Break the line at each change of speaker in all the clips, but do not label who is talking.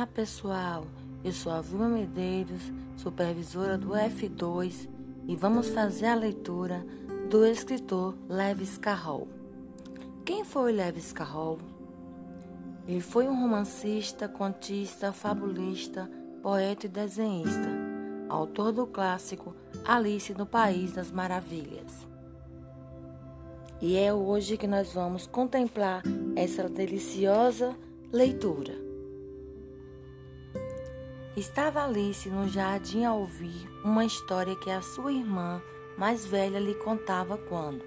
Olá pessoal, eu sou a Vilma Medeiros, supervisora do F2 e vamos fazer a leitura do escritor Lewis Carroll. Quem foi Lewis Carroll? Ele foi um romancista, contista, fabulista, poeta e desenhista, autor do clássico Alice no País das Maravilhas. E é hoje que nós vamos contemplar essa deliciosa leitura. Estava Alice no jardim a ouvir uma história que a sua irmã mais velha lhe contava quando,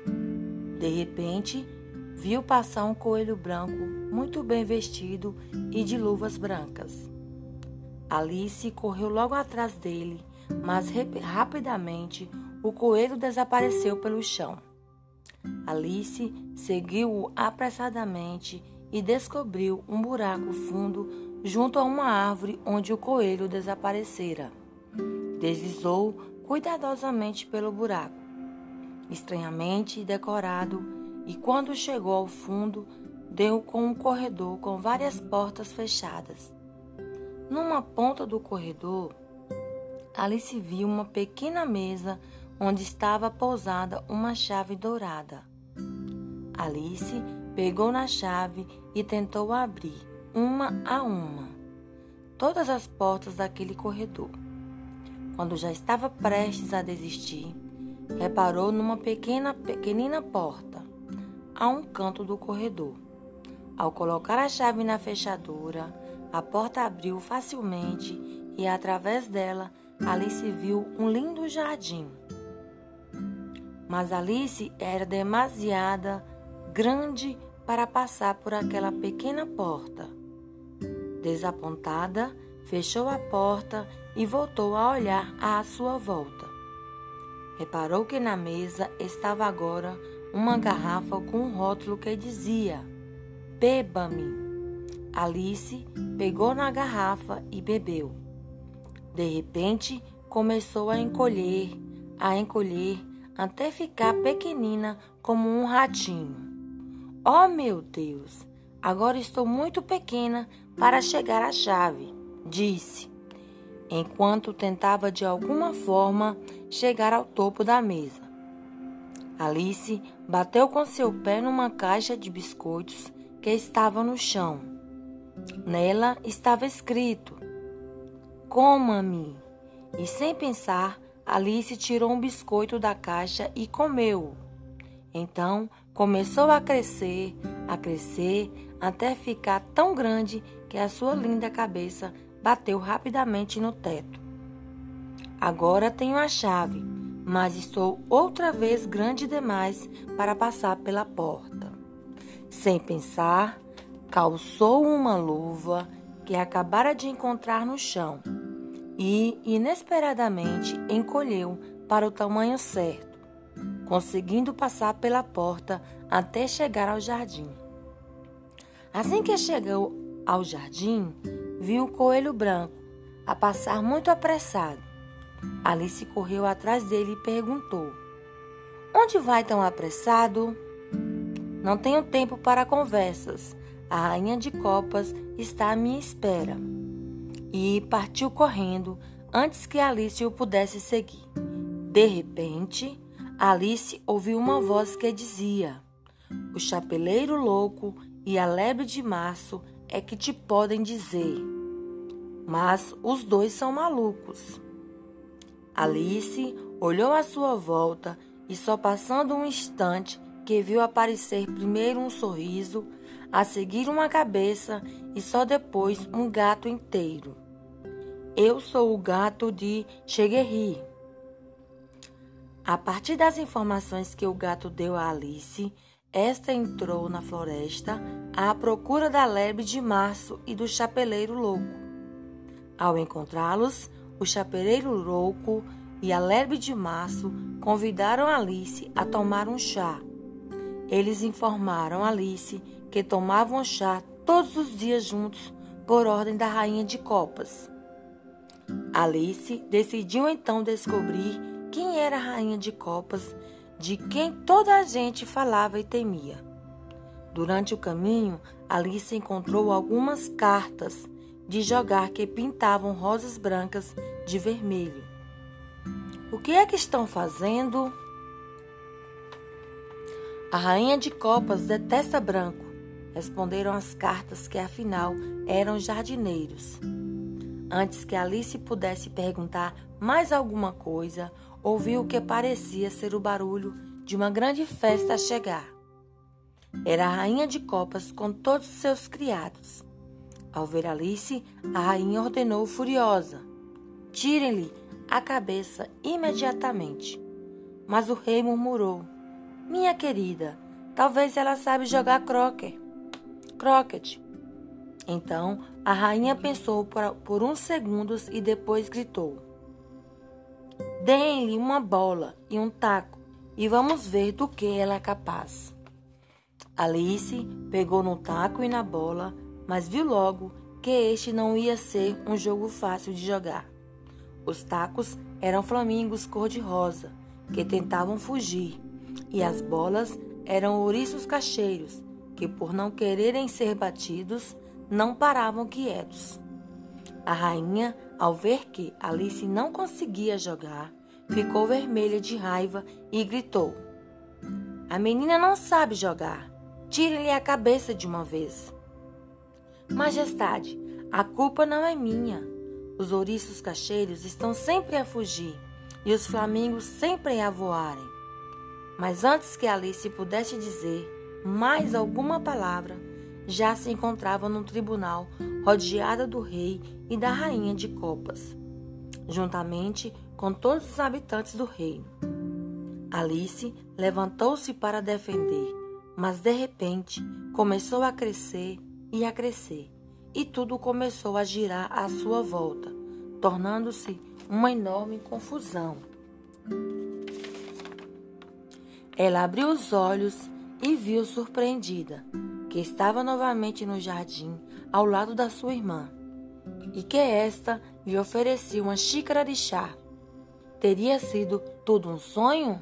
de repente, viu passar um coelho branco muito bem vestido e de luvas brancas. Alice correu logo atrás dele, mas rapidamente o coelho desapareceu pelo chão. Alice seguiu-o apressadamente e descobriu um buraco fundo junto a uma árvore onde o coelho desaparecera. Deslizou cuidadosamente pelo buraco, estranhamente decorado, e quando chegou ao fundo, deu com um corredor com várias portas fechadas. Numa ponta do corredor, Alice viu uma pequena mesa onde estava pousada uma chave dourada. Alice pegou na chave e tentou abrir uma a uma, todas as portas daquele corredor. Quando já estava prestes a desistir, reparou numa pequena, pequenina porta a um canto do corredor. Ao colocar a chave na fechadura, a porta abriu facilmente e, através dela, Alice viu um lindo jardim. Mas Alice era demasiada grande para passar por aquela pequena porta. Desapontada, fechou a porta e voltou a olhar à sua volta. Reparou que na mesa estava agora uma garrafa com um rótulo que dizia: Beba-me. Alice pegou na garrafa e bebeu. De repente, começou a encolher, a encolher, até ficar pequenina como um ratinho. Oh, meu Deus! Agora estou muito pequena para chegar à chave, disse, enquanto tentava de alguma forma chegar ao topo da mesa. Alice bateu com seu pé numa caixa de biscoitos que estava no chão. Nela estava escrito: Coma-me. E sem pensar, Alice tirou um biscoito da caixa e comeu. Então começou a crescer, a crescer, até ficar tão grande que a sua linda cabeça bateu rapidamente no teto. Agora tenho a chave, mas estou outra vez grande demais para passar pela porta. Sem pensar, calçou uma luva que acabara de encontrar no chão e, inesperadamente, encolheu para o tamanho certo, conseguindo passar pela porta até chegar ao jardim. Assim que chegou ao jardim, viu o coelho branco a passar muito apressado. Alice correu atrás dele e perguntou: Onde vai tão apressado? Não tenho tempo para conversas. A rainha de copas está à minha espera. E partiu correndo antes que Alice o pudesse seguir. De repente, Alice ouviu uma voz que dizia: O chapeleiro louco e a lebre de março é que te podem dizer. Mas os dois são malucos. Alice olhou à sua volta e só passando um instante que viu aparecer primeiro um sorriso, a seguir uma cabeça e só depois um gato inteiro. Eu sou o gato de Cheguerri. A partir das informações que o gato deu a Alice, esta entrou na floresta à procura da lebre de março e do chapeleiro louco. Ao encontrá-los, o chapeleiro louco e a lebre de março convidaram Alice a tomar um chá. Eles informaram Alice que tomavam chá todos os dias juntos por ordem da rainha de copas. Alice decidiu então descobrir quem era a rainha de copas de quem toda a gente falava e temia. Durante o caminho, Alice encontrou algumas cartas de jogar que pintavam rosas brancas de vermelho. O que é que estão fazendo? A rainha de copas detesta branco, responderam as cartas que afinal eram jardineiros. Antes que Alice pudesse perguntar mais alguma coisa, ouviu o que parecia ser o barulho de uma grande festa a chegar. Era a rainha de copas com todos seus criados. Ao ver Alice, a rainha ordenou furiosa: Tirem-lhe a cabeça imediatamente. Mas o rei murmurou: Minha querida, talvez ela sabe jogar croquet. Croquet. Então a rainha pensou por, por uns segundos e depois gritou: Deem-lhe uma bola e um taco e vamos ver do que ela é capaz. Alice pegou no taco e na bola mas viu logo que este não ia ser um jogo fácil de jogar. Os tacos eram flamingos cor-de-rosa que tentavam fugir, e as bolas eram ouriços cacheiros que, por não quererem ser batidos, não paravam quietos. A rainha, ao ver que Alice não conseguia jogar, ficou vermelha de raiva e gritou: A menina não sabe jogar. Tire-lhe a cabeça de uma vez. Majestade, a culpa não é minha. Os ouriços cacheiros estão sempre a fugir e os flamingos sempre a voarem. Mas antes que Alice pudesse dizer mais alguma palavra, já se encontrava no tribunal, rodeada do rei e da rainha de copas, juntamente com todos os habitantes do reino. Alice levantou-se para defender, mas de repente começou a crescer e a crescer, e tudo começou a girar à sua volta, tornando-se uma enorme confusão. Ela abriu os olhos e viu surpreendida que estava novamente no jardim ao lado da sua irmã e que esta lhe oferecia uma xícara de chá. Teria sido tudo um sonho?